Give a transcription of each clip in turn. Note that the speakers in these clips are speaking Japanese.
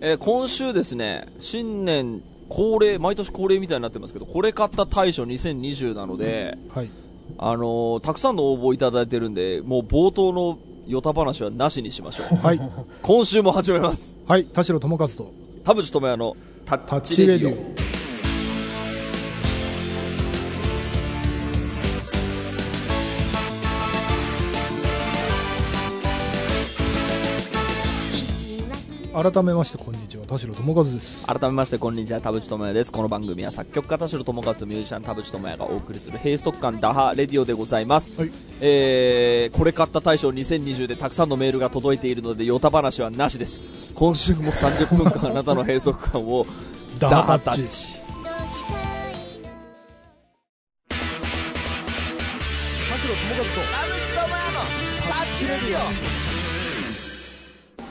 えー今週ですね、新年恒例、毎年恒例みたいになってますけど、これ買った大賞2020なので、はい。あのーたくさんの応募いただいてるんで、もう冒頭のヨタ話はなしにしましょう。はい。今週も始めます。はい。田代智和と、田淵智也のタッチレディオ。改めまして、こんにちは。田代智和です。改めましてこんにちは田淵智也です。この番組は作曲家田代智和とミュージシャン田淵智也がお送りする閉塞感打破レディオでございます、はい。えー、これ買った大賞2020でたくさんのメールが届いているのでヨタ話はなしです。今週も30分間あなたの閉塞感を ダハタッチ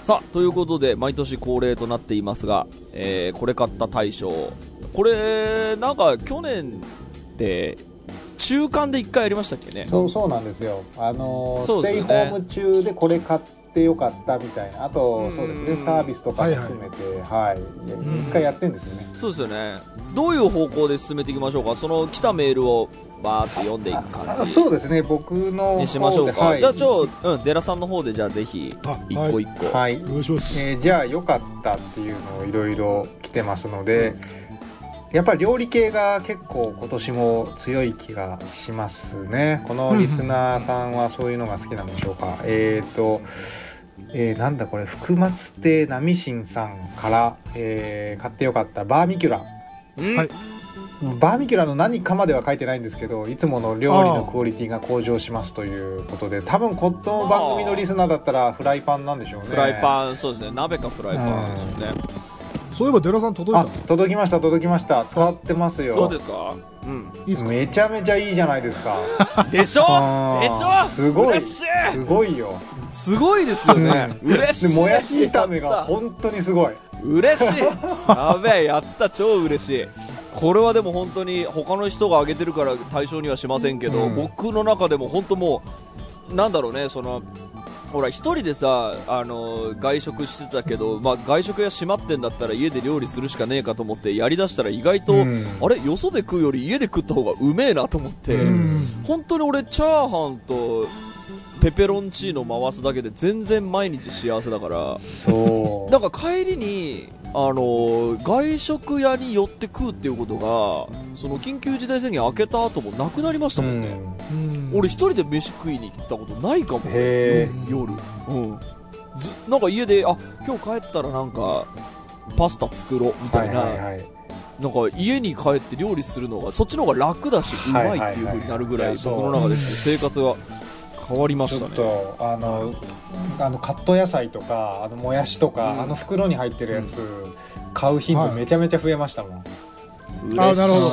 さあということで毎年恒例となっていますが、えーこれ買った大賞。これなんか去年って中間で1回やりましたっけね？そうそうなんですよ、あのーそうステイホーム中でこれ買ってよかったみたいな、あとうん。そうですね。サービスとかも含めて、はい。ん。一回やってるんですよね。そうですよね。どういう方向で進めていきましょうか？その来たメールをバーって読んでいく感あじそうですね、僕のにしましょうか、はい、じゃあちょうんデラさんの方でじゃあぜひあ一個一個、はい。お願いします。えーじゃあ良かったっていうのをいろいろ来てますので、やっぱり料理系が結構今年も強い気がしますね。このリスナーさんはそういうのが好きなんでしょうか？えっ、と、えーなんだこれ、福松亭波新さんから、えー買ってよかったバーミキュラ。うん。はい。バーミキュラの何かまでは書いてないんですけど、いつもの料理のクオリティが向上しますということで、多分この番組のリスナーだったらフライパンなんでしょうね。フライパンそうですね。鍋かフライパンですよね、そういえば、デラさん届いあたんですか？届きました届きました。使ってますよ。そうですか？うん。いいですか？めちゃめちゃいいじゃないですか。でしょ？でしょ？すごい。すごいよすごいですよね。嬉しい。でもやし炒めが本当にすごい。嬉しい。やべえやった。超嬉しい。これはでも本当に他の人が挙げてるから対象にはしませんけど、うん。僕の中でも本当もうなんだろうねそのほら一人でさあの外食してたけど、まあ、外食屋閉まってんだったら家で料理するしかねえかと思ってやりだしたら意外と、うん。あれ？よそで食うより家で食った方がうめえなと思って、うん。本当に俺チャーハンとペペロンチーノ回すだけで全然毎日幸せだから。そう。なんか帰りに、あのー外食屋に寄って食うっていうことがその緊急事態宣言明けた後もなくなりましたもんね、うん。俺一人で飯食いに行ったことないかもへ夜。うん。ずなんか家であ今日帰ったらなんかパスタ作ろうみたいな、はいはいなんか家に帰って料理するのがそっちの方が楽だしうまいっていう風になるぐらいはいはいはい。僕の中で生活が変わりまちょっしたねとあのあのカット野菜とかあのもやしとか、うん。あの袋に入ってるやつ、買う頻度はい。めちゃめちゃ増えましたもん、嬉しい。あなるほど。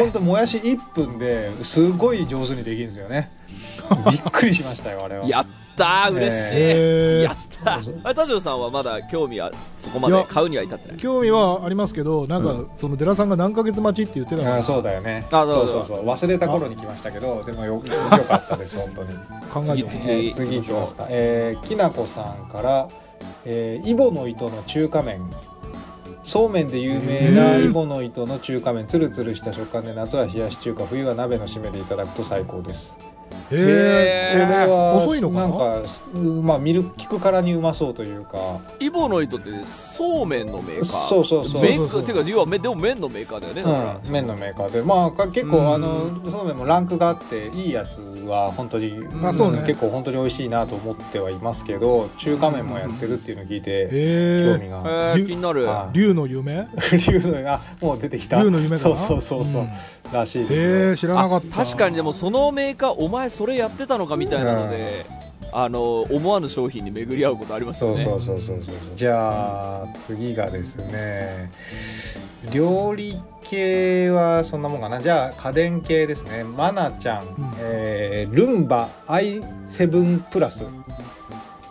本当もやし1分ですごい上手にできるんですよね。びっくりしましたよあれは。やったー嬉しい、えー。やったー あ田代さんはまだ興味はそこまで買うには至ってない？興味はありますけど、なんか、うそのデラさんが何ヶ月待ちって言ってたか。ら、あそうだよね。あそそううそううそそう。忘れた頃に来ましたけどでもよよかったです本当に。考えて次。次いきますか、えーきなこさんから、えーイボの糸の中華麺。そうめんで有名なイボの糸の中華麺。つるつるした食感で夏は冷やし中華冬は鍋の締めでいただくと最高ですへえれは。細いのかな？なんか、うんまあ、見る聞くからにうまそうというか。イボの糸ってそうめんのメーカー。そうそうそう。メーそうそうカーてか要はめでも麺のメーカーだよねだから、うん、麺のメーカーで。まあか結構、うん。あのそうめんもランクがあっていいやつは本当に、あそうね。結構本当に美味しいなと思ってはいますけど中華麺もやってるっていうのを聞いて、興へ味が、えー、気になる、は竜の夢？いうのが もう出てきた。竜の夢かな。そうそうそうそう、ん。らしいですへねえ知らなかった。あ確かにでもそのメーカーお前それやってたのかみたいなので、あの思わぬ商品に巡り合うことありますそうよね。そうそうそうそう。じゃあ次がですね。料理系はそんなもんかな。じゃあ家電系ですね。マナちゃん、ん。えールンバ i7 プラス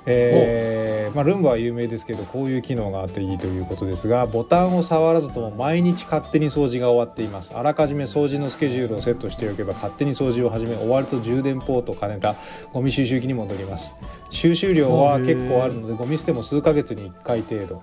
えーまあ、ルンバは有名ですけどこういう機能があっていいということですがボタンを触らずとも毎日勝手に掃除が終わっています。あらかじめ掃除のスケジュールをセットしておけば勝手に掃除を始め終わると充電ポートを兼ねたゴミ収集機に戻ります。収集量は結構あるのでゴミ捨ても数ヶ月に1回程度。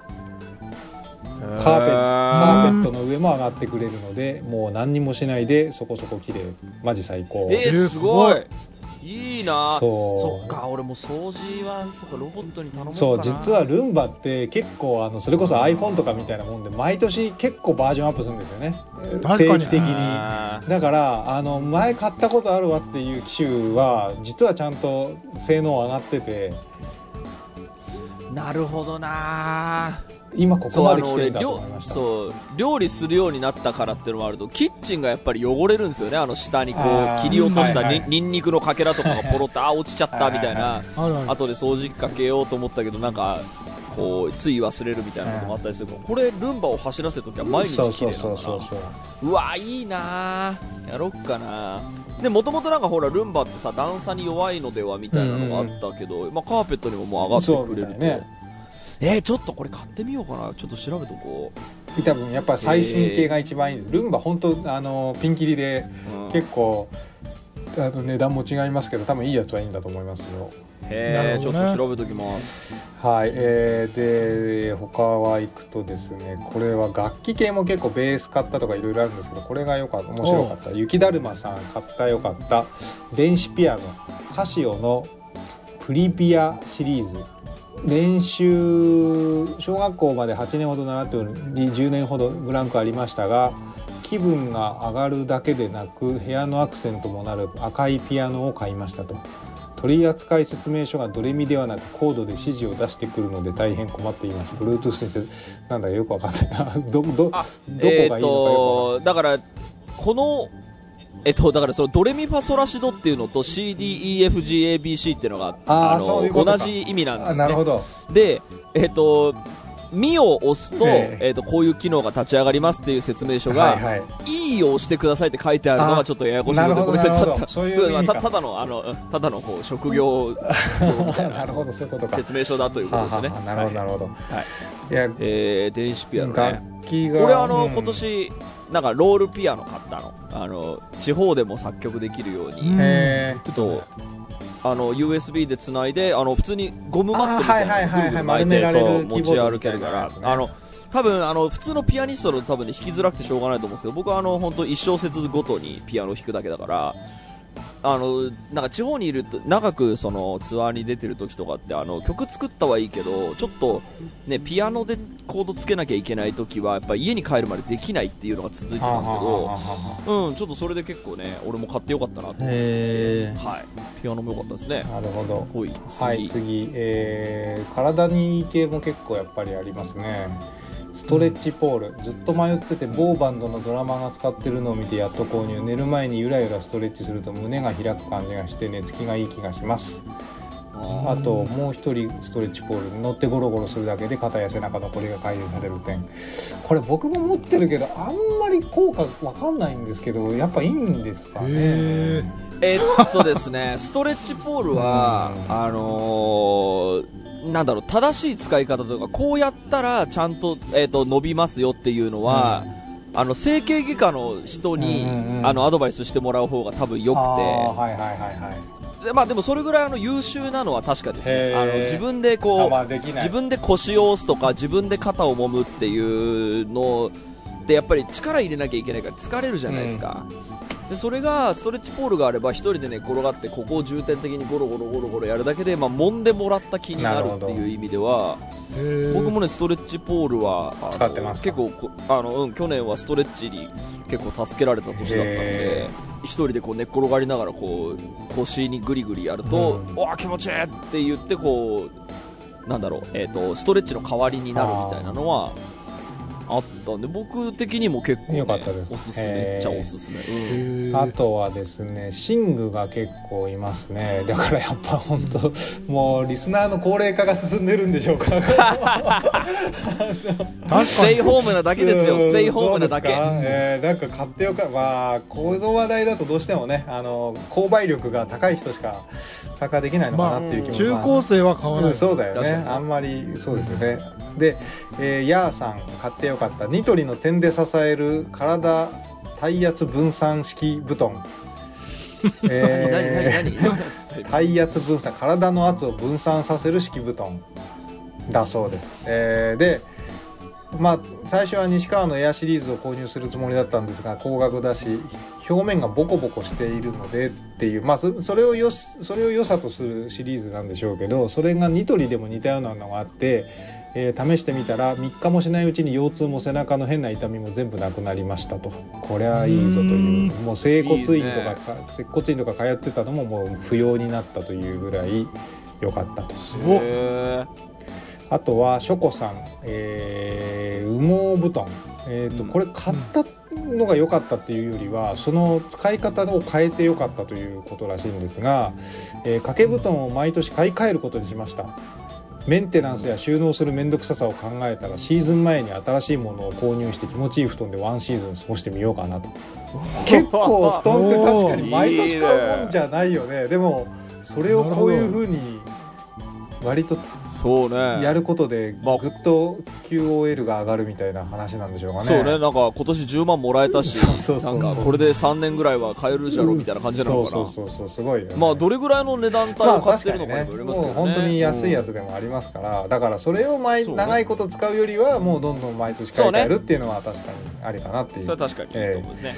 カーペカーペットの上も上がってくれるのでもう何にもしないでそこそこ綺麗。マジ最高。えー、えーすごい。すいいな。そう。そっか俺も掃除はそっかロボットに頼もうかな。そう実はルンバって結構あのそれこそ iPhone とかみたいなもんで毎年結構バージョンアップするんですよね。確かに。定期的に。だからあの前買ったことあるわっていう機種は実はちゃんと性能上がってて。なるほどな今ここまで来てるんだと料思いました。そう料理するようになったからっていうのもあるとキッチンがやっぱり汚れるんですよね。あの下にこう切り落としたに、はいはい。ニンニクのかけらとかがポロッと あー落ちちゃったみたいな。あるある後で掃除機かけようと思ったけどなんかこうつい忘れるみたいなこともあったりするけどこれルンバを走らせるときは毎日綺麗なのかなそうわいいなやろっかな。でもともとなんかほらルンバってさ段差に弱いのではみたいなのがあったけど、まあ、カーペットにももう上がってくれると、ねえー、ちょっとこれ買ってみようかな。ちょっと調べとこ多分やっぱ最新系が一番いい。ですルンバ本当あのピンキリでう、うん、結構あの値段も違いますけど多分いいやつはいいんだと思いますよ。へえ、ちょなるほどね。っと調べときます。はい、えー、で他は行くとですねこれは楽器系も結構ベース買ったとかいろいろあるんですけどこれがよかった。面白かった。雪だるまさん買った。よかった。電子ピアノ。カシオのプリピアシリーズ練習小学校まで8年ほど習っており10年ほどブランクありましたが気分が上がるだけでなく部屋のアクセントもなる赤いピアノを買いましたと。取扱説明書がドレミではなくコードで指示を出してくるので大変困っています。Bluetooth 先生なんだかよくわかんないな。どどどこがあいいのかよくわかんない。えっ、とだからこのえっと、だからそのドレミファソラシドっていうのと CDEFGABC っていうのがあーの同じ意味なんですね。あなるほど。で、えっ、と、ミを押すと、ええ。えっ、と、こういう機能が立ち上がりますっていう説明書が、はいはい。いいを押してくださいって書いてあるのがちょっとややこしいので、ごめんなさい。たたそういう意味か。たただの、あの、ただのこう職業な なるほどそういうことか。説明書だということですね。なるほどなるほど、はい。い、やえー、電子ピアノね。楽器が俺あの、うん。今年、なんかロールピアノ買ったの。あの、地方でも作曲できるように。そう。あの、USB で繋いで、あの、普通にゴムマットみたいなのあーはいはいはいはいぐるぐる巻いて、そう、持ち歩けるからあの、多分、あの、普通のピアニストだと多分ね、弾きづらくてしょうがないと思うんですけど、僕はあの、本当一小節ごとにピアノを弾くだけだから、あの、なんか地方にいると、長くそのツアーに出てる時とかって、あの、曲作ったはいいけど、ちょっと、ね、ピアノでコードつけなきゃいけない時は、やっぱ家に帰るまでできないっていうのが続いてたんですけど、うん、ちょっとそれで結構ね、俺も買ってよかったなと。へはい。ピアノも良かったですね。なるほどほい、はい次、えー体にいい系も結構やっぱりありますねストレッチポールずっと迷ってて某バンドのドラマが使ってるのを見てやっと購入寝る前にゆらゆらストレッチすると胸が開く感じがして寝つきがいい気がします。あともう一人ストレッチポール乗ってゴロゴロするだけで肩や背中のこりが改善される点。これ僕も持ってるけどあんまり効果わかんないんですけどやっぱいいんですかね。へえーっとですね、ストレッチポールは、うん。あのーなんだろう、正しい使い方とか、こうやったらちゃんと、えーっと、伸びますよっていうのは、あの、整形外科の人に、うんうんうん。あの、アドバイスしてもらう方が多分良くあーはいはいはいはい。て、でまあでもそれぐらいあの、優秀なのは確かですね。あの、自分でこあう、まあ自分で腰を押すとか自分で肩を揉むっていうのでやっぱり力入れなきゃいけないから疲れるじゃないですか、でそれがストレッチポールがあれば一人でね転がってここを重点的にゴロゴロゴロゴロやるだけで、まあ、揉んでもらった気になるっていう意味ではえ僕もねストレッチポールはあの使ってますか結構こあの、うん、去年はストレッチに結構助けられた年だったのでへ一人でこう寝っ転がりながらこう腰にグリグリやると、うん。わあ気持ちいいって言ってこうなんだろう、えー、とストレッチの代わりになるみたいなのはあったんで僕的にも結構、ね、よかったです。おすすめへー。っちゃおすすめ、うん。あとはですね寝具が結構いますね。だからやっぱ本当もうリスナーの高齢化が進んでるんでしょうか。確 ステイホームなだけですよ。うん。ステイホームなだけ。えーなんか買ってよかまあこの話題だとどうしてもねあの購買力が高い人しか参加できないのかなっていう気も、中高生は買わない、うんそうだよね。あんまりそうですよね。で、えー、ヤーさん買ってよかったニトリの点で支える体体圧分散式布団。何何何何体圧分散体の圧を分散させる敷布団だそうです、えーでまあ最初は西川のエアシリーズを購入するつもりだったんですが高額だし表面がボコボコしているのでっていうまあそそれをよしそれを良さとするシリーズなんでしょうけどそれがニトリでも似たようなのがあって、えー試してみたら3日もしないうちに腰痛も背中の変な痛みも全部なくなりましたと。これはいいぞという。もう整骨院とかいいね。骨院とか通ってたのももう不要になったというぐらい良かったと。あとはショコさん、えー羽毛布団、えーとうん。これ買ったのが良かったっていうよりはその使い方を変えて良かったということらしいんですが、えー掛け布団を毎年買い替えることにしましたメンテナンスや収納する面倒くささを考えたらシーズン前に新しいものを購入して気持ちいい布団でワンシーズン過ごしてみようかなと。結構布団って確かに毎年買うもんじゃないよね。でもそれをこういうふうに割とそうねやることでまあぐっと QOL が上がるみたいな話なんでしょうかね。そうねなんか今年10万もらえたしなんかこれで3年ぐらいは買えるじゃろみたいな感じなのかなそうそうそうそうすごいよね。まあどれぐらいの値段帯まあを買ってるのかにもよりますけもうどね本当に安いやつでもありますから、だからそれを毎ね長いこと使うよりはもうどんどん毎年買い替えるっていうのは確かにありかなっていう。それは確かにいいと思うんですね、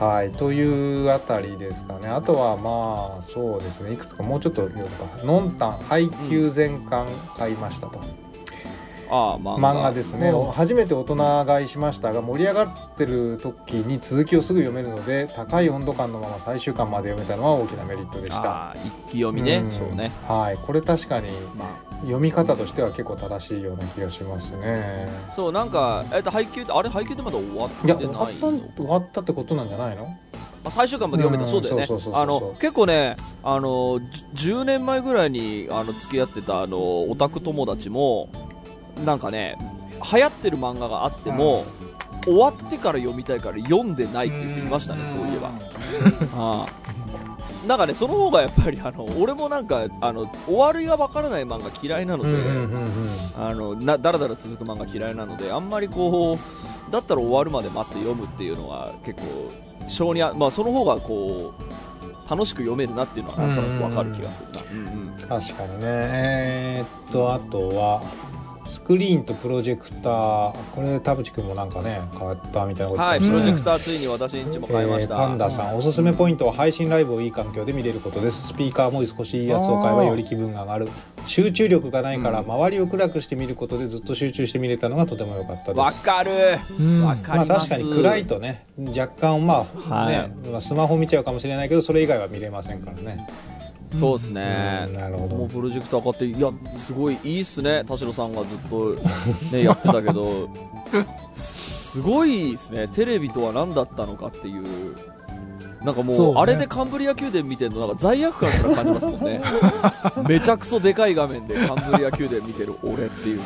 はいというあたりですかね。あとはまあそうですね。いくつかもうちょっと読むか「のんたん配給全巻買いました」と。ああ漫画漫画ですね。うん。初めて大人買いしましたが盛り上がってる時に続きをすぐ読めるので高い温度感のまま最終巻まで読めたのは大きなメリットでした。ああ一気読みね、ん。そうね。はいこれ確かにま読み方としては結構正しいような気がしますね。あそうなんかえっと配給ってあれ配給ってまだ終わっていやない終わった終わったってことなんじゃないの？あ最終巻まで読めた、うんそうだよね。結構ねあのじゅ10年前ぐらいにあの付き合ってたあのオタク友達もなんかね流行ってる漫画があっても、終わってから読みたいから読んでないっていう人いましたね、そういえば。ああなんかね、その方がやっぱりあの俺もなんかあの終わりがわからない漫画嫌いなので、あのなだらだら続く漫画嫌いなのであんまりこうだったら終わるまで待って読むっていうのは結構性にあまあその方がこう楽しく読めるなっていうのはなんとなくわかる気がするな、うんうん。確かにね。えーっとあとはスクリーンとプロジェクターこれ田淵君もなんかね変わったみたいなこと。はい、プロジェクターついに私んちも買いました、えーパンダさんおすすめポイントは配信ライブをいい環境で見れることです。スピーカーも少しいいやつを買えばより気分が上がる。集中力がないからうん。周りを暗くして見ることでずっと集中して見れたのがとても良かったです。わかる。うん。わかまあります、確かに暗いとね若干まあはい。ね、まあスマホ見ちゃうかもしれないけどそれ以外は見れませんからねそうですね。うんなるほど。もうプロジェクター買っていやすごいいいっすね。田代さんがずっとね やってたけど。すごいですね。テレビとは何だったのかっていう。なんかもうね。あれでカンブリア宮殿見てるのなんか罪悪感すら感じますもんね。めちゃくそでかい画面でカンブリア宮殿見てる俺っていう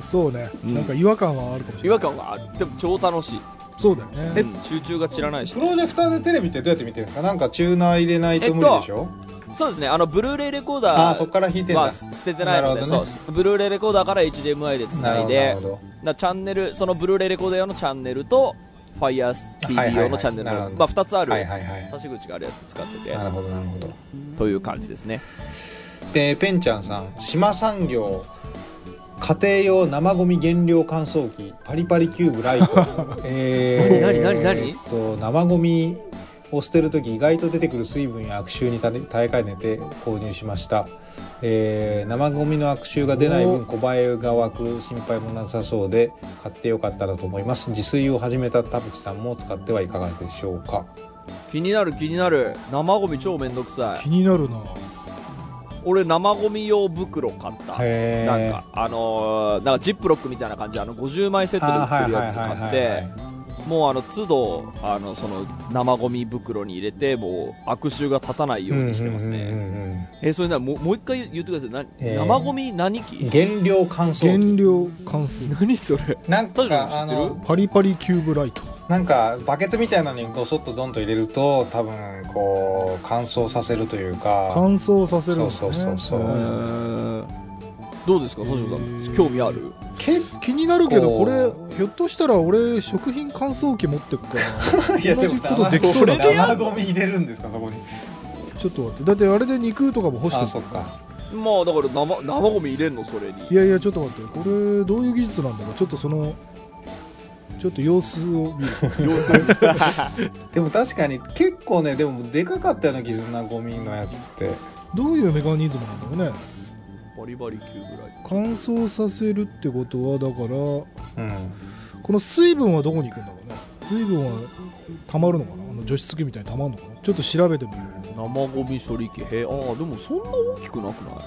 そうね、うん。なんか違和感はあるかもし違れない。和感があっても超楽しい、そうだよね。うん。集中が散らないし。プロジェクターでテレビってどうやって見てるんですか？なんかチューナー入れないと無理でしょ、そうですね。あのブルーレイレコーああダそっから弾いてんだ。ーは捨ててないのでね。そうブルーレイレコーダーから HDMI でつないでなチャンネルそのブルーレイレコーダー用のチャンネルと FireTV 用のチャンネルの、はいはいはい。まあ、2つある、はいはいはい。差し口があるやつ使っててなるほどなるほど。という感じですね。でペンちゃんさん島産業家庭用生ゴミ原料乾燥機パリパリキューブライト。え何何何何？えっと生ゴミを捨てる時意外と出てくる水分や悪臭に耐え耐えかねて購入しました、えー生ゴミの悪臭が出ない分小映えが湧く心配もなさそうで買ってよかったなと思います。自炊を始めた田淵さんも使ってはいかがでしょうか。気になる気になる。生ゴミ超めんどくさい。気になるな。俺生ゴミ用袋買った。なんかあのーなんかジップロックみたいな感じ。であの50枚セットで売ってるやつ買ってもうあの都度あのその生ゴミ袋に入れてもう悪臭が立たないようにしてますね、うんうんうんうんえそれなもうもう一回言ってください。な、えー。生ゴミ何機原料乾燥原機料乾燥。何それ？なんかあのパリパリキューブライト。なんかバケツみたいなのにごそっとドンと入れると多分こう乾燥させるというか。乾燥させるんだね。そうそうそうそう。えー。どうですか田代さへんー。興味ある？結気になるけどこれひょっとしたら俺食品乾燥機持ってくから いやでもことできそうだな。生ゴミ入れるんですかそこに。ちょっと待ってだってあれで肉とかも干してるあそっか。まあだから生生ゴミ入れんのそれに。いやいやちょっと待ってこれどういう技術なんだろう。ちょっとそのちょっと様子を見る。様 子でも確かに結構ねでもでかかったような気するなゴミのやつって。どういうメカニズムなんだろうねバリバリ級ぐらい。乾燥させるってことはだからうん。この水分はどこに行くんだろうね。水分は溜まるのかな？あの除湿機みたいに溜まるのかな？ちょっと調べてみる生ゴミ処理機。へああでもそんな大きくなくない？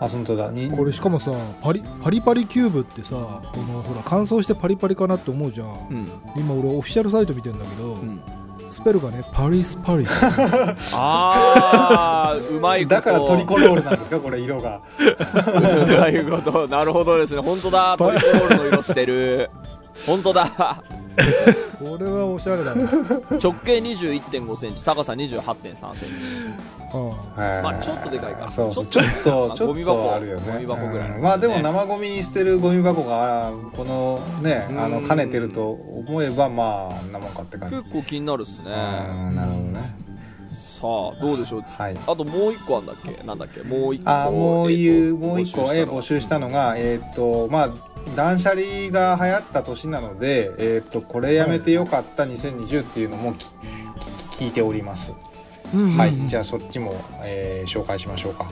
あ本当だ。にこれしかもさパリパリパリキューブってさこのほら乾燥してパリパリかなって思うじゃん。うん。今俺オフィシャルサイト見てんだけど、うんスペルがねパリスパリス。ああうまいこと。だからトリコロールなんですかこれ色が。うまいこと。なるほどですね。本当だ。トリコロールの色してる。本当だ。これはおしゃれだね、直径2 1 5センチ高さ2 8 3センチ。うんまあちょっとでかいかちちょょっとまあちょっゴミ箱。とあるよね。ゴミ箱ぐらいうん。まあでも生ゴミ捨てるゴミ箱がこのねあのうん兼ねてると思えばまああんなもんかって感じ。結構気になるっすね。うんなるほどね。さあどうでしょう？はい。あともう一個あんだっけ？なんだっけ？もう一個あもういう、もう一個、ええっと募集したのが、えっ、と、まあ、断捨離が流行った年なので、えっ、と、これやめてよかった2020っていうのも聞いております。うんうんうん。はい、じゃあそっちも、えー紹介しましょうか。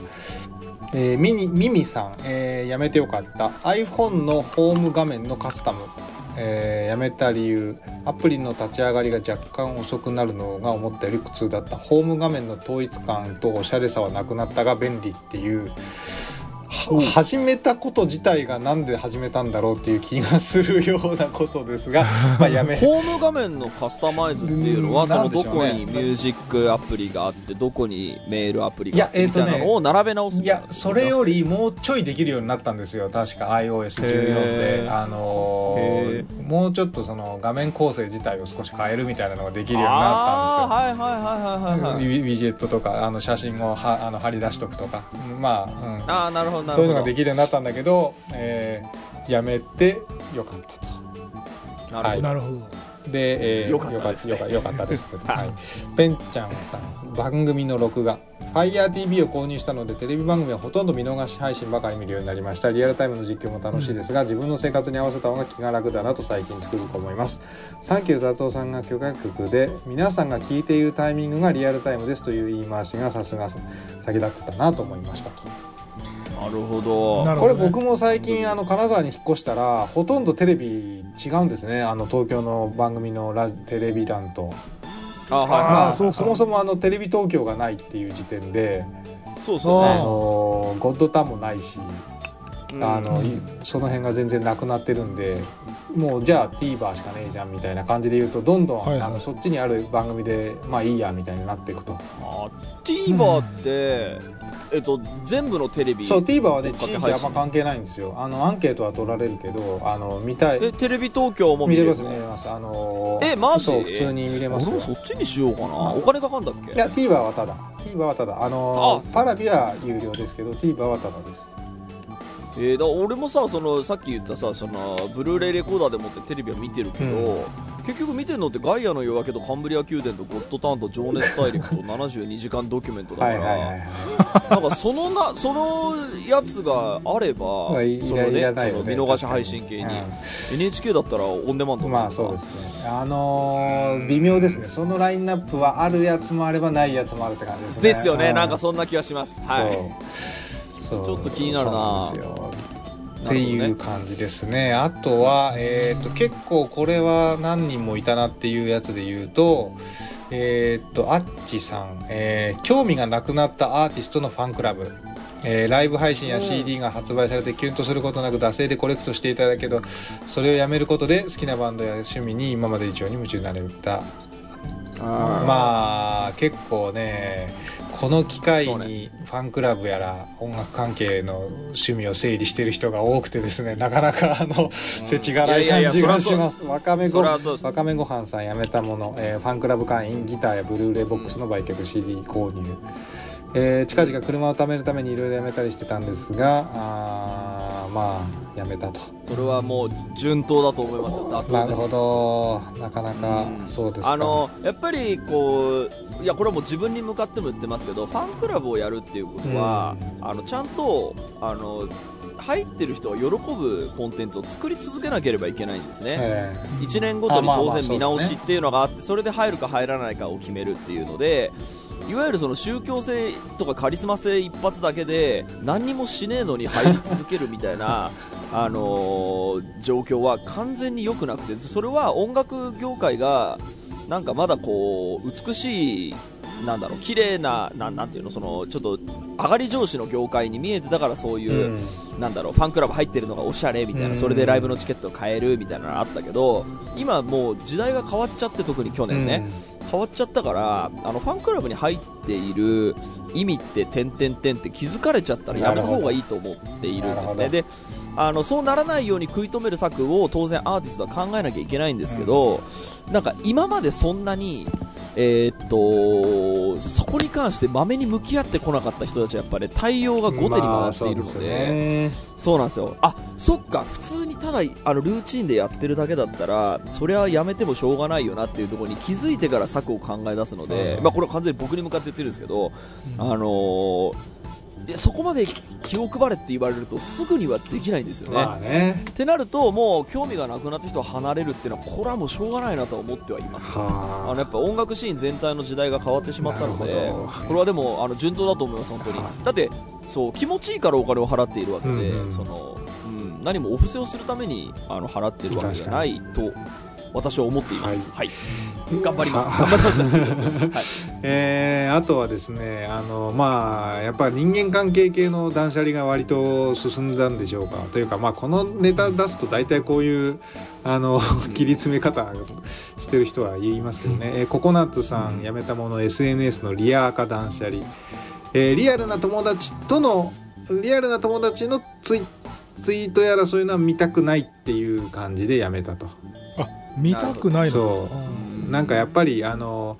えーミニミミさん、えーやめてよかった。iPhone のホーム画面のカスタム、えーやめた理由。アプリの立ち上がりが若干遅くなるのが思ったより苦痛だった。ホーム画面の統一感とおしゃれさはなくなったが便利っていう。は始めたこと自体がなんで始めたんだろうっていう気がするようなことですが、まあ、やめホーム画面のカスタマイズっていうのはうんそのどこにミュージックアプリがあってどこにメールアプリがあっていやえーとねみたいなのを並べ直すいやそれよりもうちょいできるようになったんですよ。確か iOS14 で。あのへー。もうちょっとその画面構成自体を少し変えるみたいなのができるようになあったんですよ。はいはいはいはいはいはい。ウィジェットとかあの写真をはあの貼り出しとくとか。まあ、うん。ああなるほど。なそういうのができるようになったんだけど、えーやめてよかったと。なるほどなるほどで、えーよかったですねよかよかったです。はい。ペンちゃんさん、番組の録画。FireTV を購入したので、テレビ番組はほとんど見逃し配信ばかり見るようになりました。リアルタイムの実況も楽しいですが、自分の生活に合わせた方が気が楽だなと最近つくづく思います。サンキュー雑夫さんが許可局で、皆さんが聞いているタイミングがリアルタイムですという言い回しがさすが先立ってたなと思いましたと。なるほど。これなるほどね。僕も最近あの金沢に引っ越したらほとんどテレビ違うんですね。あの東京の番組のラテレビ団と。あはい。あはいそそもそもあのテレビ東京がないっていう時点であそうそう。ねのゴッドタンもないしうん。あのいその辺が全然なくなってるんでもうじゃあ TVer しかねえじゃんみたいな感じで言うとどんどん、はいはい。あのそっちにある番組でまあいいやみたいになっていくと。あ TVer って、えっと全部のテレビそう TVer はね地域あんま関係ないんですよ。あのアンケートは取られるけどあの見たい。えテレビ東京も見れます？見れますあのえマジ？そう普通に見れますよ。俺もそっちにしようかな。お金かかんだっけ？いや TVer はただ。TVer はただ。あのパラビは有料ですけど TVer はただですえー、だ俺もさそのさっき言ったさそのブルーレイレコーダーでもってテレビは見てるけど、結局見てるのってガイアの夜明けとカンブリア宮殿とゴッドタウンと情熱大陸と72時間ドキュメントだから、なんかそのなそのやつがあれば、そのねいらないその見逃し配信系に、NHK だったらオンデマンドうんまあそうですね。あのー微妙ですね。そのラインナップはあるやつもあればないやつもあるって感じですね。ですよね、うなんかそんな気がします。はい。ちょっと気になるなっていうね。感じですね。あとは、えー、と結構これは何人もいたなっていうやつで言うとえっ、とあっちさん、えー興味がなくなったアーティストのファンクラブ。えーライブ配信や CD が発売されてキュンとすることなく惰性でコレクトしていただけどそれをやめることで好きなバンドや趣味に今まで以上に夢中になれた。まあ結構ねこの機会にファンクラブやら音楽関係の趣味を整理してる人が多くてですねなかなかあの世知辛い感じがしますわかめごわかめごはんさん辞めたもの、えーファンクラブ会員ギターやブルーレイボックスの売却 CD 購入、えー近々車を貯めるためにいろいろやめたりしてたんですがあーまあやめたと。それはもう順当だと思いますよなるほど。なかなかうん。そうですか。あのやっぱりこういやこれはもう自分に向かっても言ってますけどファンクラブをやるっていうことは、あのちゃんとあの入ってる人は喜ぶコンテンツを作り続けなければいけないんですね、え1年ごとに当然見直しっていうのがあってそれで入るか入らないかを決めるっていうのでいわゆるその宗教性とかカリスマ性一発だけで何にもしねえのに入り続けるみたいな あのー状況は完全に良くなくてそれは音楽業界がなんかまだこう美しいなんだろう綺麗ななんなんていうのそのちょっと上がり上司の業界に見えてたからそういう、うんなんだろうファンクラブ入ってるのがおしゃれみたいな、うんそれでライブのチケットを買えるみたいなのがあったけど今もう時代が変わっちゃって特に去年ね、変わっちゃったからあのファンクラブに入っている意味って点々点って気づかれちゃったらやめた方がいいと思っているんですねであのそうならないように食い止める策を当然アーティストは考えなきゃいけないんですけど、なんか今までそんなにえーっとそこに関してまめに向き合ってこなかった人たちはやっぱり、対応が後手に回っているので,、まあそうでね。そうなんですよ。あ、そっか、普通にただ、あの、ルーチンでやってるだけだったら、それはやめてもしょうがないよなっていうところに気づいてから策を考え出すので、うん。まあこれは完全に僕に向かって言ってるんですけど、あのーでそこまで気を配れって言われるとすぐにはできないんですよね。まあね。ってなると、もう興味がなくなった人は離れるっていうのは、これはもうしょうがないなとは思ってはいます。あ。はのやっぱ音楽シーン全体の時代が変わってしまったのでこれはでもあの順当だと思います、本当に。はだってそう気持ちいいからお金を払っているわけで、うんうん。そのうん、何もお布施をするためにあの払っているわけじゃないと私は思っています、はい。頑張ります、は頑張ります、は。い、えーあとはですねあのまあやっぱ人間関係系の断捨離が割と進んだんでしょうか。というかまあこのネタ出すと大体こういうあの切り詰め方してる人は言いますけどね、えーココナッツさん辞めたもの SNS のリアー化断捨離、えーリアルな友達とのリアルな友達のツイツイートやらそういうのは見たくないっていう感じでやめたと。あ見たくないの。なんかやっぱりあの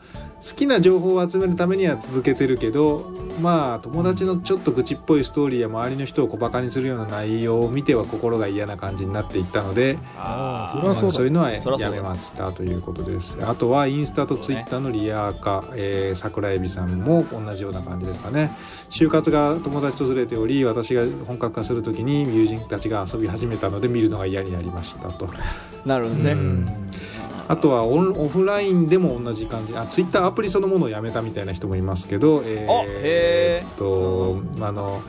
好きな情報を集めるためには続けてるけどまあ友達のちょっと愚痴っぽいストーリーや周りの人を小バカにするような内容を見ては心が嫌な感じになっていったのであそそうだ。そういうのはやめましたということです。あとはインスタとツイッターのリアー化、えー桜エビさんも同じような感じですかね。就活が友達とずれており私が本格化するときに友人たちが遊び始めたので見るのが嫌になりましたと。なるほどね、うんあとはオンオフラインでも同じ感じ。あツイッターアプリそのものをやめたみたいな人もいますけどえーっとあの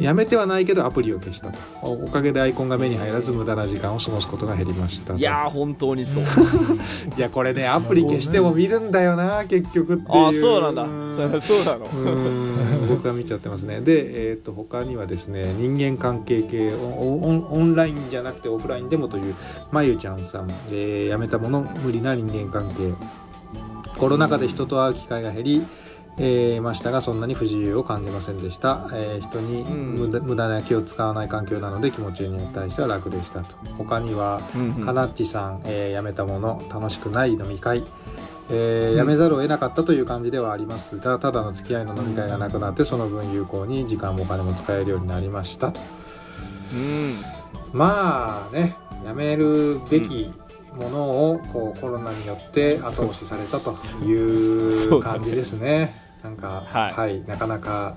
やめてはないけどアプリを消したと。おおかげでアイコンが目に入らず無駄な時間を過ごすことが減りました。といやー本当にそう。いやこれねアプリ消しても見るんだよな結局っていう。ああそうなんだ。う んそうなの僕は見ちゃってますね。で、えー、と他にはですね人間関係系オンラインじゃなくてオフラインでもというまゆちゃんさん、えー辞めたもの無理な人間関係。コロナ禍で人と会う機会が減り、えーましたがそんなに不自由を感じませんでした、えー人にうん。無駄な気を使わない環境なので気持ちに対しては楽でしたと。他にはかなっちさん、えー辞めたもの楽しくない飲み会、えー辞めざるを得なかったという感じではありますがただの付き合いの飲み会がなくなってその分有効に時間もお金も使えるようになりましたと。うん。まあね辞めるべきものをこうコロナによって後押しされたという感じですね。なんかはい。はい、なかなか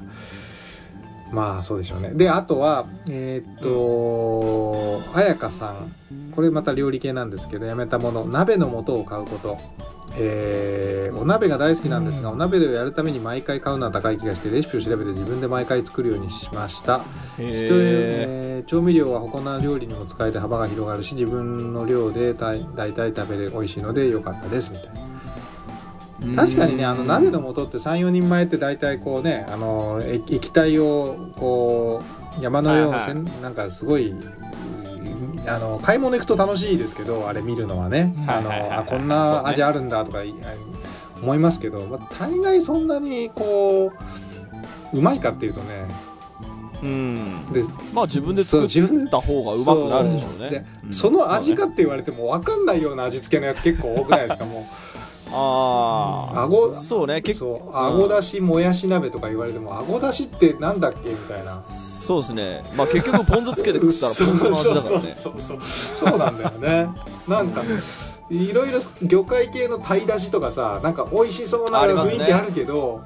まあそうでしょうね。であとはえーっと彩香さん。これまた料理系なんですけどやめたもの。鍋の素を買うこと。えーお鍋が大好きなんですが、うん。お鍋をやるために毎回買うのは高い気がしてレシピを調べて自分で毎回作るようにしました。えー調味料は他の料理にも使えて幅が広がるし自分の量で大大体食べれ美味しいので良かったですみたいな。ー確かにねあの鍋の素って34人前って大体こうねあの液液体をこう山のように、はいはい。なんかすごいあの買い物行くと楽しいですけどあれ見るのはね、こんな味あるんだとか、い思いますけど、まあ、大概そんなにこううまいかっていうとね。うん。でまあ自分で作った方がうまくなるでしょうね。その味かって言われても分かんないような味付けのやつ結構多くないですか？もああうあごそうね結構あごだしもやし鍋とか言われてもあごだしってなんだっけみたいな。そうですね。まあ結局ポン酢つけて食ったらポン酢の味だからね。そうそうそうそうなんだよね。なんかいろいろ魚介系の鯛だしとかさなんか美味しそうな雰囲気あるけど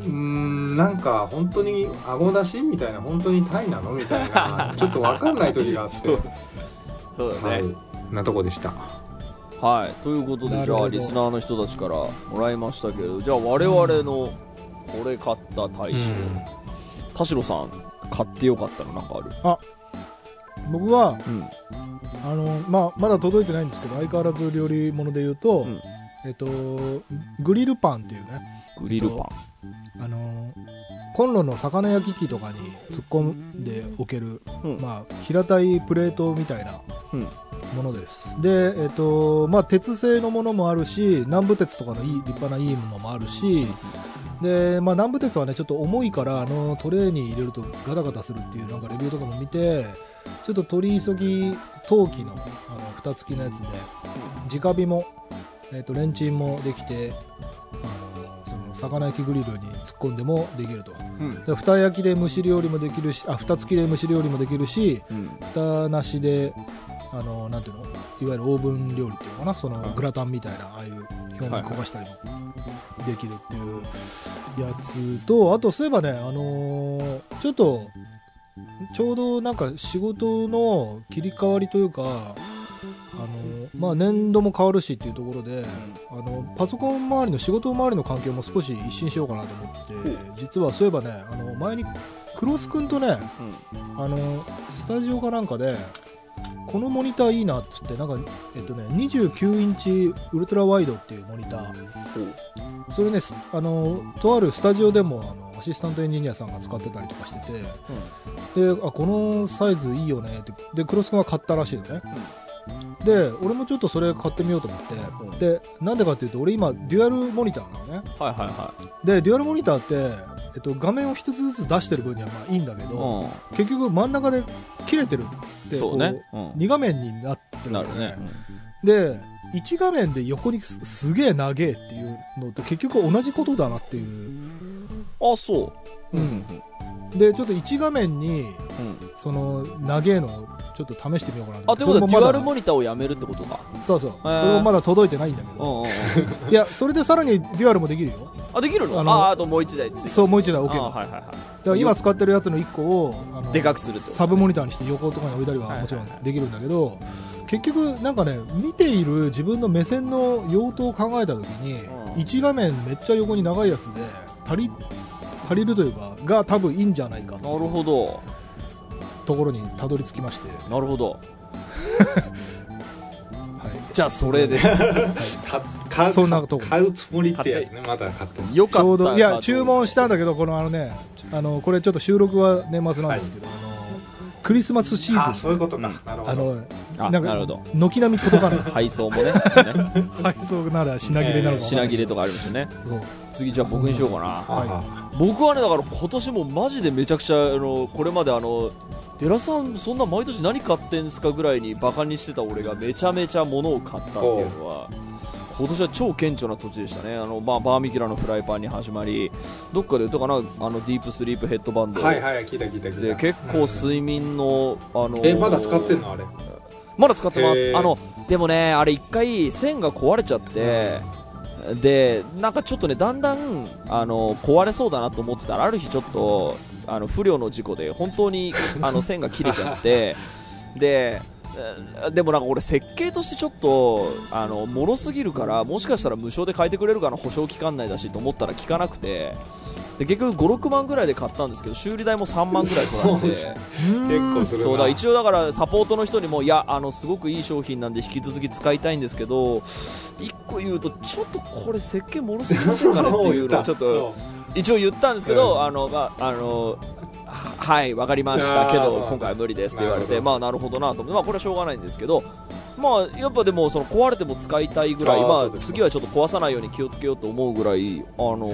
うーんなんか本当に顎出しみたいな本当にタイなのみたいなちょっと分かんない時があって。そうだね。はいなとこでしたはい、ということでじゃあリスナーの人たちからもらいましたけれどじゃあ我々のこれ買った大賞、田代さん買ってよかったのなんかある？僕はうん。あの、まあ、まだ届いてないんですけど相変わらず料理物で言うと、うん。えっとグリルパンっていうね。グリルパン。あのコンロの魚焼き器とかに突っ込んでおける、うん。まあ、平たいプレートみたいなうん。ものです、で、えっとまあ、鉄製のものもあるし南部鉄とかのいい立派ないいものもあるしで、まあ、南部鉄はねちょっと重いからあのトレーに入れるとガタガタするっていうなんかレビューとかも見てちょっと取り急ぎ陶器のあの蓋付きのやつで直火も、えっとレンチンもできてあの魚焼きグリルに突っ込んでもできると。うん。で蓋焼きで蒸し料理もできるしあ蓋付きで蒸し料理もできるしうん。蓋なしであのなんていうの？いわゆるオーブン料理っていうのかな？そのはいグラタンみたいなああいう表面焦がしたりもできるっていうやつとあとそういえばね、あのーちょっとちょうどなんか仕事の切り替わりというか、あのまあ、年度も変わるしっていうところで、あのパソコン周りの仕事周りの環境も少し一新しようかなと思って実はそういえばねあの前にクロス君とねあのスタジオかなんかでこのモニターいいなっつってなんか、えっとね、29インチウルトラワイドっていうモニター。それねあのとあるスタジオでもあのアシスタントエンジニアさんが使ってたりとかしててであこのサイズいいよねってでクロス君が買ったらしいのね、で俺もちょっとそれ買ってみようと思って、でなんでかっていうと俺今デュアルモニターなのね。はいはいはでデュアルモニターって、えっと、画面を一つずつ出してる分にはまあいいんだけど、い結局真ん中で切れてるってそうね。こう2画面になってるなるんだよね。で1画面で横にすすげえ長えっていうのって結局同じことだなっていう。あそう。うん。でちょっと1画面にうん。その長えのをちょっと試してみようかなあということはデュアルモニニターをやめるってことか。そうそう。ー。それもまだ届いてないんだけど。いやそれでさらにデュアルもできるよ。あできるの？あのああともう一台ついて。そうもう一台置けばあはいはいはい。今使ってるやつの1個をでかくするサブモニターにして横とかに置いたりはもちろんできるんだけど、結局なんかね見ている自分の目線の用途を考えた時に、うん。1画面めっちゃ横に長いやつで足り足りるというかが多分いいんじゃないかとなるほどところにたどり着きまして、なるほど。はい、じゃあそれで。買うそんなとこ買うつもりってやつねまだ買ってよかった。いや注文したんだだけどこのあのねあのこれちょっと収録は年末なんですけど、あのクリスマスシーあズン。そういうことか、うん。なるなど。軒並み届かない。配送もねね。配送なら品切れなのか分かんない。品切れとかあるんですよね。次じゃあ僕にしようかな。あ僕はねだから今年もマジでめちゃくちゃあのこれまであの寺さんそんな毎年何買ってんすかぐらいにバカにしてた俺がめちゃめちゃ物を買ったっていうのは今年は超顕著な土地でしたね。あの、まあ、バーミキュラのフライパンに始まりどっかで言ったかな？あのディープスリープヘッドバンド、はいはい聞いた聞いた聞いた。で結構睡眠の、あのえまだ使ってんのあれ？まだ使ってます。あのでもねあれ一回線が壊れちゃって、でなんかちょっとねだんだんあの壊れそうだなと思ってたらある日ちょっとあの不良の事故で本当に あの線が切れちゃってでえでもなんか俺設計としてちょっとあの脆すぎるからもしかしたら無償で変えてくれるかな保証期間内だしと思ったら聞かなくてで結局56万ぐらいで買ったんですけど修理代も3万ぐらい取られて結構するなそうだ一応だからサポートの人にもいやあのすごくいい商品なんで引き続き使いたいんですけど一個言うとちょっとこれ設計もろすぎませんかねっていうのをちょっと一応言ったんですけど、あのまああのははいわかりましたけど今回は無理ですって言われてまあなるほどなと思ってまあこれはしょうがないんですけどまあやっぱでもその壊れても使いたいぐらいまあ次はちょっと壊さないように気をつけようと思うぐらいあの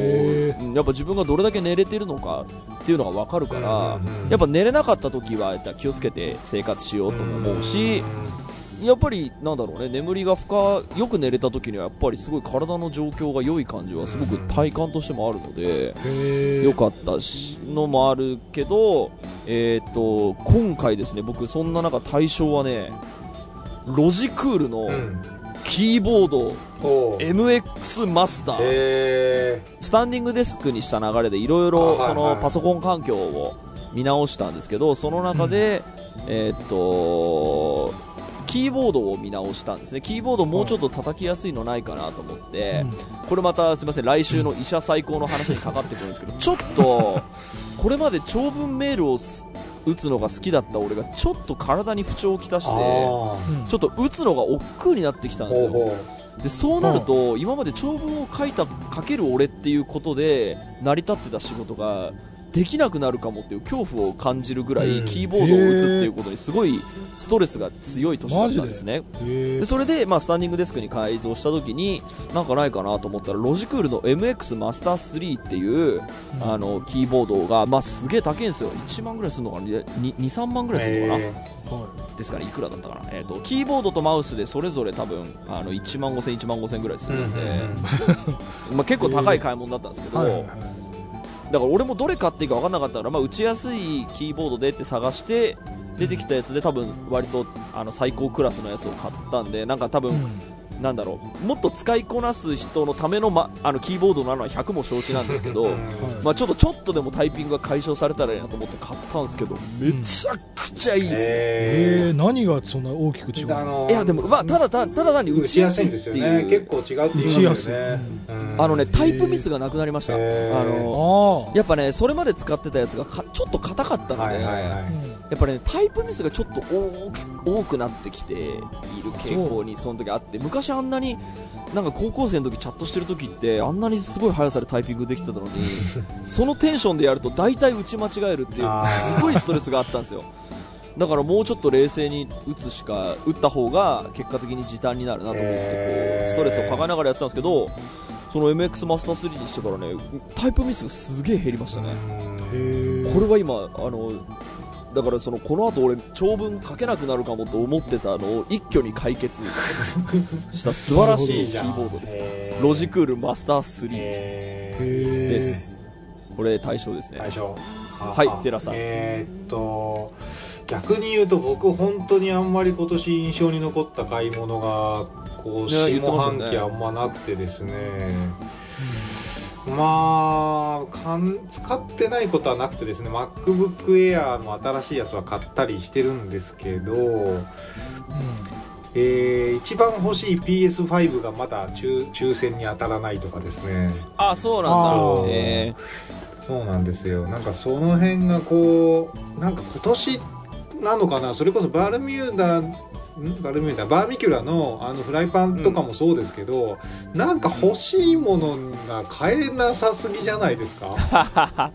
やっぱ自分がどれだけ寝れてるのかっていうのが分かるから、やっぱ寝れなかった時は気をつけて生活しようとも思うし、やっぱりなんだろうね眠りが深よく寝れた時にはやっぱりすごい体の状況が良い感じはすごく体感としてもあるので、へ良かったしのもあるけど、えー、と今回ですね僕そんな中対象はねロジクールのうん。キーボードおう MX マスター、えスタンディングデスクにした流れでいろい。ろパソコン環境を見直したんですけどその中で、えーっとキーボードを見直したんですね。キーボードもうちょっと叩きやすいのないかなと思って、これまたすみません。来週の医者最高の話にかかってくるんですけど ちょっとこれまで長文メールをす打つのが好きだった俺がちょっと体に不調をきたしてちょっと打つのが億劫になってきたんですよ。でそうなると、今まで長文を書いた書ける俺っていうことで成り立ってた仕事ができなくなるかもっていう恐怖を感じるぐらい、うん。キーボードを打つっていうことにすごいストレスが強い年だったんですね。へで？それで、まあ、スタンディングデスクに改造した時になんかないかなと思ったらロジクールの MX マスター3っていう、あのキーボードが、まあ、すげえ高いんですよ。1万ぐらいするのかな？23万ぐらいするのかな、えはですからいくらだったかな、えー、とキーボードとマウスでそれぞれ多分あの1万5000、1万5000ぐらいすーるんで、うん。まあ、結構高い買い物だったんですけど、はいはいはいだから俺もどれ買っていいか分かんなかったから、まあ、打ちやすいキーボードでって探して出てきたやつで多分割とあの最高クラスのやつを買ったんでなんか多分、なんだろうもっと使いこなす人のための,、ま、あのキーボードなのは100も承知なんですけど、うん。まあ、ちょっとちょっとでもタイピングが解消されたらいいなと思って買ったんですけどめちゃくちゃいいですね、ええー何がそんな大きく違うの？いやでも、まあ、ただたただ単に打打ちやすいってすいんですよいう。ね結構違うって言いますよね。うん。あのねタイプミスがなくなりました、へー。あのあやっぱねそれまで使ってたやつがかちょっと硬かったので、はいはいはい。あやっぱねタイプミスがちょっと大き多くなってきている傾向にその時あって昔あんなになんか高校生の時チャットしてる時ってあんなにすごい速さでタイピングできてたのに そのテンションでやると大体打ち間違えるっていうすごいストレスがあったんですよ。だからもうちょっと冷静に打つしか打った方が結果的に時短になるなと思ってこうストレスを抱えながらやってたんですけどその MX マスター3にしてからねタイプミスがすげえ減りましたねこれは今あのだからそのこの後俺長文書けなくなるかもと思ってたのを一挙に解決 した素晴らしいキーボードです。ロジクールマスター3えへえです。これ対象ですね。最初はい寺さん。えーっと逆に言うと僕本当にあんまり今年印象に残った買い物がこう下半期あんまなくてですねまあかん使ってないことはなくてですね MacBook Air の新しいやつは買ったりしてるんですけど、えー一番欲しい PS5 がまだ抽抽選に当たらないとかですね。あそうなんあだー。えそうなんですよ。なんかその辺がこうなんか今年なのかな？それこそバルミューダんバルミューダバーミキュラのあのフライパンとかもそうですけど、なんか欲しいものが買えなさすぎじゃないですか？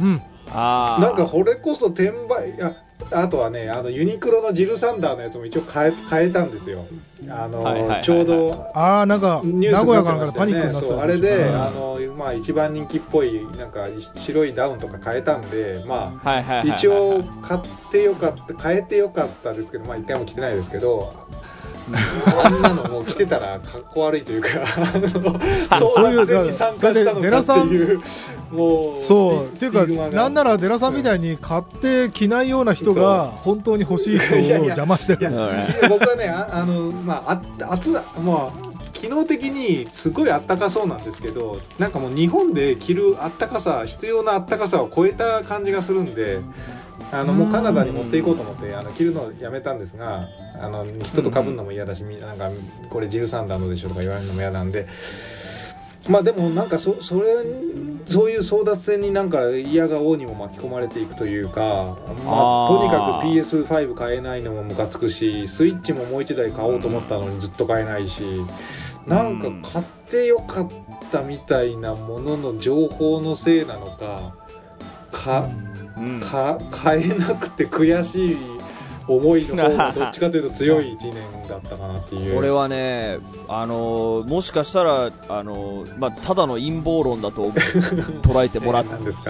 うん。うんあーなんかこれこそ転売いやあとはねあのユニクロのジルサンダーのやつも一応変え変えたんですよ。あの、はいはいはいはい。ちょうどああなんかニュース名古屋かになんかでパニックになってたそうあれで、うんあのまあ一番人気っぽいなんか白いダウンとか変えたんでまあ一応買ってよかった変えてよかったですけどまあ一回も着てないですけどあんなのもう着てたらかっこ悪いというかそういう争奪戦に参加したのかっていうもうそうっていうかなんならデラさんみたいに買って着ないような人が本当に欲しい人を邪魔してるうん僕はねああのまああ暑まあ機能的にすごいあったかそうなんですけどなんかもう日本で着るあったかさ必要なあったかさを超えた感じがするんであのもうカナダに持っていこうと思ってあの着るのやめたんですがあの人と被るのも嫌だしみなんかこれジルサンダーのでしょとか言われるのも嫌なんで。まあでもなんかそそれそういう争奪戦になんか嫌が王にも巻き込まれていくというか、まあ、とにかく PS5 買えないのもムカつくしスイッチももう1台買おうと思ったのにずっと買えないしなんか買ってよかったみたいなものの情報のせいなのかかうん。か買えなくて悔しい。思いの方がどっちかというと強い1年だったかなっていう。これはね、あのーもしかしたら、あのーまあ、ただの陰謀論だと 捉えてもらい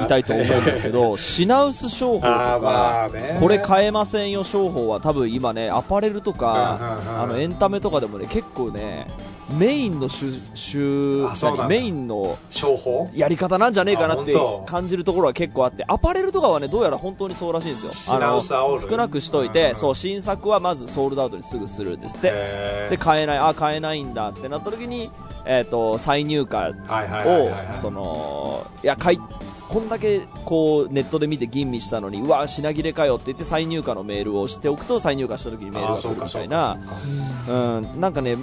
たいと思うんですけど、品薄商法とか、これ買えませんよ商法は多分今ね、アパレルとか、ああのエンタメとかでもね、結構ね、メインの主主あそうなんだ。何？メインの商法？やり方なんじゃねえかなって感じるところは結構あってアパレルとかはねどうやら本当にそうらしいんですよ。あの少なくしといてで、そう、新作はまずソールドアウトにすぐするんですって。で、買えない、あ、買えないんだってなった時に、えっ、と、再入荷をその、いや、買い、こんだけこうネットで見て吟味したのにうわ品切れかよって言って再入荷のメールをしておくと再入荷した時にメールが来るみたいな。うんうん。なんかね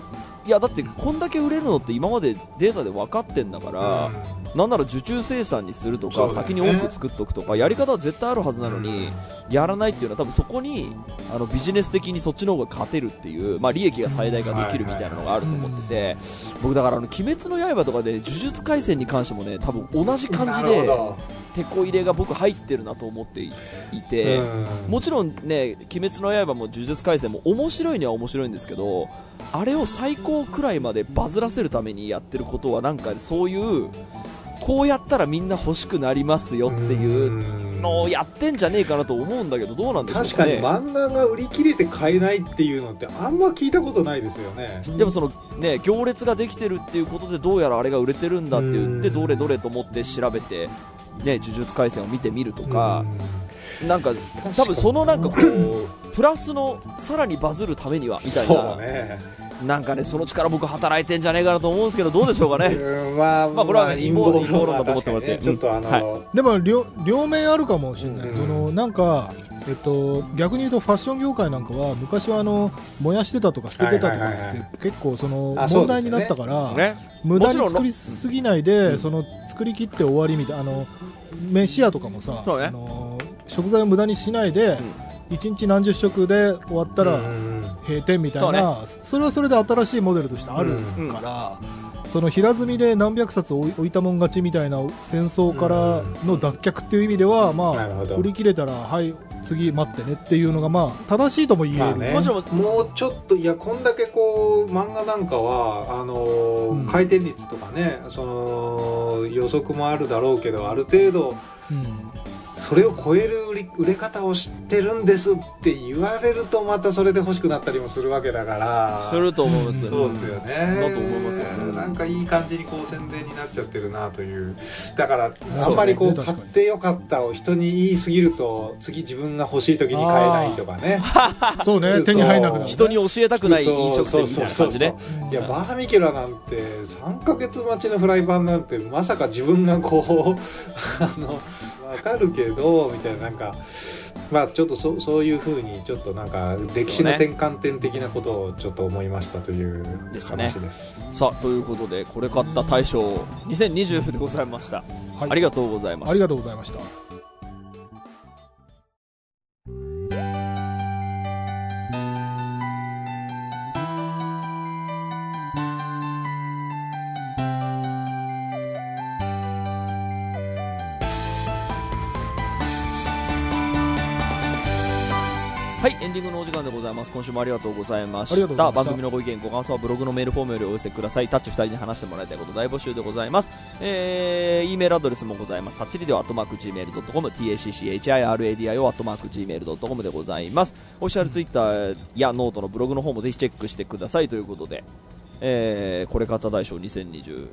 いやだってこんだけ売れるのって今までデータで分かってんだから、なんなら受注生産にするとか、ね。先に多く作っとくとかやり方は絶対あるはずなのに、やらないっていうのは多分そこにあのビジネス的にそっちの方が勝てるっていう、まあ、利益が最大化できるみたいなのがあると思ってて、僕だからあの鬼滅の刃とかで呪術廻戦に関してもね多分同じ感じで手こ入れが僕入ってるなと思っていて、うん。もちろんね「鬼滅の刃」も「呪術廻戦」も面白いには面白いんですけどあれを最高くらいまでバズらせるためにやってることはなんかそういうこうやったらみんな欲しくなりますよっていうのをやってんじゃねえかなと思うんだけどどうなんでしょう確かにかね。漫画が売り切れて買えないっていうのってあん。ま聞いたことないですよねでもそのね行列ができてるっていうことでどうやらあれが売れてるんだって言ってうんどれどれと思って調べてね呪術廻戦を見てみるとかなんか多分そのなんかこうプラスのさらにバズるためにはみたいそうなね。なんかねその力僕働いてんじゃねえかなと思うんですけどどうでしょうかね。うんまあまあこれは陰謀陰陰謀論だと思ってもらって。ねちょっとあの、はでも両両面あるかもしれない、うん。そのなんか、えっと、逆に言うとファッション業界なんかは昔はあの燃やしてたとか捨ててたとかっつって、はいはいはい。結構その問題になったから、ね。無駄もちろんに作りすぎないで、うん。その作り切って終わりみたいなあの飯屋とかもさ、そうね。あの食材を無駄にしないで、一日何十食で終わったらうん閉店みたいな、それはそれで新しいモデルとしてあるから、その平積みで何百冊置いたもん勝ちみたいな戦争からの脱却っていう意味では、まあ、売り切れたら、はい、次待ってねっていうのが、まあ、正しいとも言える、まあね、もちろんもうちょっといやこんだけこう漫画なんかはあのーうん。回転率とかねその予測もあるだろうけどある程度うんそれを超える売り売れ方を知ってるんですって言われるとまたそれで欲しくなったりもするわけだから。すると思いますそうですよね。だと思いますよなんかいい感じにこう宣伝になっちゃってるなという。だからあんまりこう買ってよかったを人に言いすぎると次自分が欲しい時に買えないとかね。そうね、手に入らなくなる、ね、人に教えたくない飲食店みたいな感じね。うんいやバーミキュラなんて3ヶ月待ちのフライパンなんてまさか自分がこう あの分かるけどみたいななんかまあちょっとそそういうふうにちょっとなんか歴史の転換点的なことをちょっと思いましたというでしたね話です。さあということでこれ買った大賞2020でございました、はいありがとうございますありがとうございました。います。今週もありがとうございました。番組のご意見、ご感想はブログのメールフォームよりお寄せください。タッチ2人に話してもらいたいこと大募集でございます。えー、E メールアドレスもございます。 tacchiradio アットマーク Gmail.com、tacchiradio アットマーク Gmail.com でございます。オフィシャルツイッターやノートのブログの方もぜひチェックしてくださいということで、えー、これ買った大賞2020。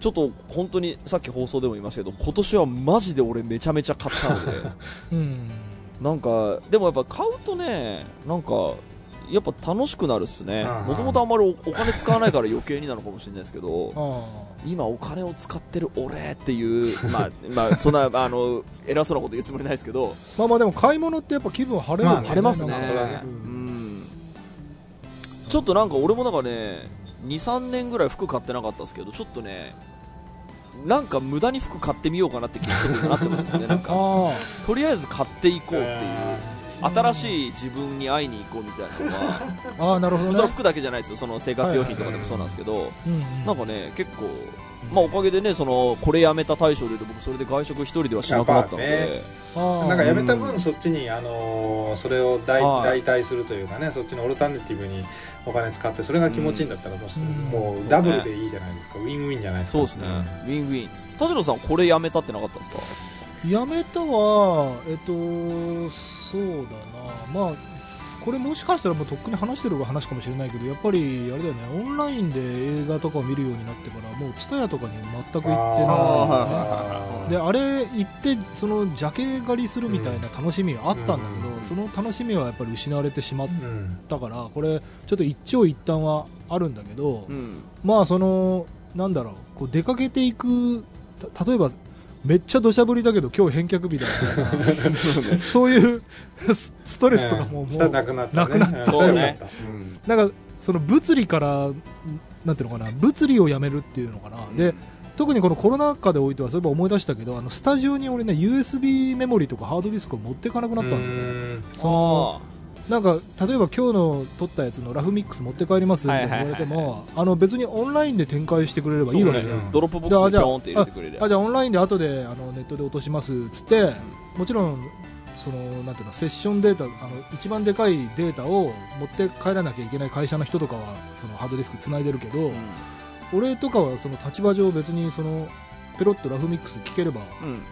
ちょっと本当にさっき放送でも言いましたけど、今年はマジで俺めちゃめちゃ買ったので、うん。なんかでもやっぱ買うとねなんかやっぱ楽しくなるっすね。もともとあんまりおお金使わないから余計になのかもしれないですけどあ今お金を使ってる俺っていう まあまあそんなあの偉そうなこと言うつもりないですけど。あまあまあでも買い物ってやっぱ気分晴れるまあよね晴れますね。ちょっとなんか俺もなんかね23年ぐらい服買ってなかったですけどちょっとねなんか無駄に服買ってみようかなって気にちょっと今なってますもんね なんか。あとりあえず買っていこうっていう新しい自分に会いに行こうみたいなのはあなるほどね。そ服だけじゃないですよその生活用品とかでもそうなんですけど、なんかね結構まあおかげでねそのこれやめた大賞でいうと僕それで外食一人ではしなくなったのやっで、なんかやめた分そっちにあのーそれを代はい。代替するというかねそっちのオルタネティブにお金使ってそれが気持ちいいんだったらもう,、うんもうダブルでいいじゃないですか、ウィンウィンじゃないですか。そうですね、ウィンウィン。田代さんこれやめたってなかったんですか？やめたはえっとそうだな。まあこれもしかしたらもうとっくに話してる話かもしれないけどやっぱりあれだよねオンラインで映画とかを見るようになってからもう TSUTAYA とかに全く行ってない。あー。であれ行ってそのジャケ狩りするみたいな楽しみがあったんだけど、うん。その楽しみはやっぱり失われてしまっうんたからこれちょっと一長一短はあるんだけど、うん。まあそのなんだろうこう出かけていくた例えばめっちゃ土砂降りだけど今日返却日だ。そういうスストレスとかももうなくなった、ね、なくなった。そうね。うん。なんかその物理からなんていうのかな物理をやめるっていうのかな、で特にこのコロナ禍でおいてはそういえば思い出したけどあのスタジオに俺ね USB メモリとかハードディスクを持っていかなくなったんだよね。うん。そのなんか例えば今日の撮ったやつのラフミックス持って帰りますって言われてもあの別にオンラインで展開してくれればいいわけじゃん、 Dropbox スンって入れてくれるあじゃあオンラインで後であのネットで落としますっつってもちろんそのなんていうのセッションデータあの一番でかいデータを持って帰らなきゃいけない会社の人とかはそのハードディスクつないでるけど、俺とかはその立場上別にそのペロッとラフミックス聞ければあうん。うん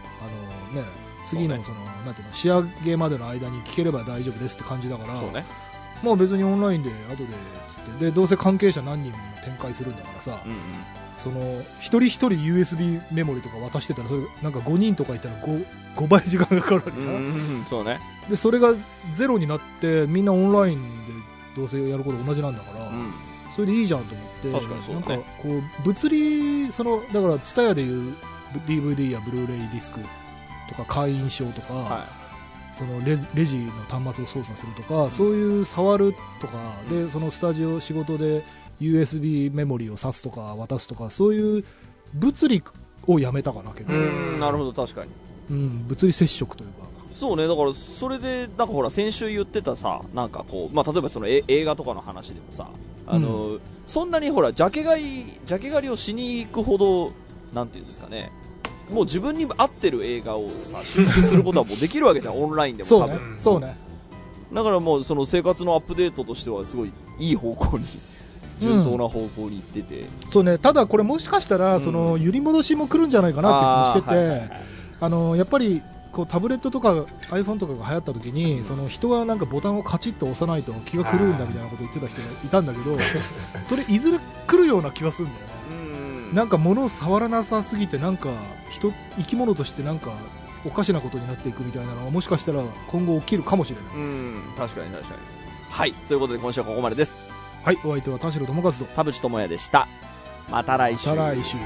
のね次のそのなんていうの仕上げまでの間に聞ければ大丈夫ですって感じだからそうね。まあ別にオンラインで後でつって。でどうせ関係者何人も展開するんだからさ、うんうん。その一人一人 USB メモリとか渡してたらそれなんか5人とかいたら 5, 5倍時間かかるわけじゃん、そうね。でそれがゼロになってみんなオンラインでどうせやること同じなんだから、うん。それでいいじゃんと思ってね。なんかこう物理そのだから TSUTAYA でいう DVD やブルーレイディスクとか会員証とか、はそのレジレジの端末を操作するとか、そういう触るとかでそのスタジオ仕事で USB メモリを挿すとか渡すとかそういう物理をやめたかなけど、いうんなるほど確かに。うん、物理接触というか。そうねだからそれでなんかほら先週言ってたさなんかこうまあ例えばそのえ映画とかの話でもさあの、そんなにほらジャケ買いジャケ狩りをしに行くほどなんていうんですかねもう自分に合ってる映画をさ収集することはもうできるわけじゃん。オンラインでもそうねそうね。だからもうその生活のアップデートとしてはすごいいい方向に順当な方向に行ってて、そうね。ただこれもしかしたらうん。その揺り戻しも来るんじゃないかなって気もしてて、あのやっぱりこうタブレットとか iPhone とかが流行った時に、うん。その人がなんかボタンをカチッと押さないと気が狂うんだみたいなこと言ってた人がいたんだけど それいずれ来るような気がするんだよね。うんなんか物を触らなさすぎてなんか人生き物としてなんかおかしなことになっていくみたいなのはもしかしたら今後起きるかもしれない。うん。確かに確かに。はい。ということで今週はここまでです。はい。お相手は田代智和と。田淵智也でした。また来週。また来週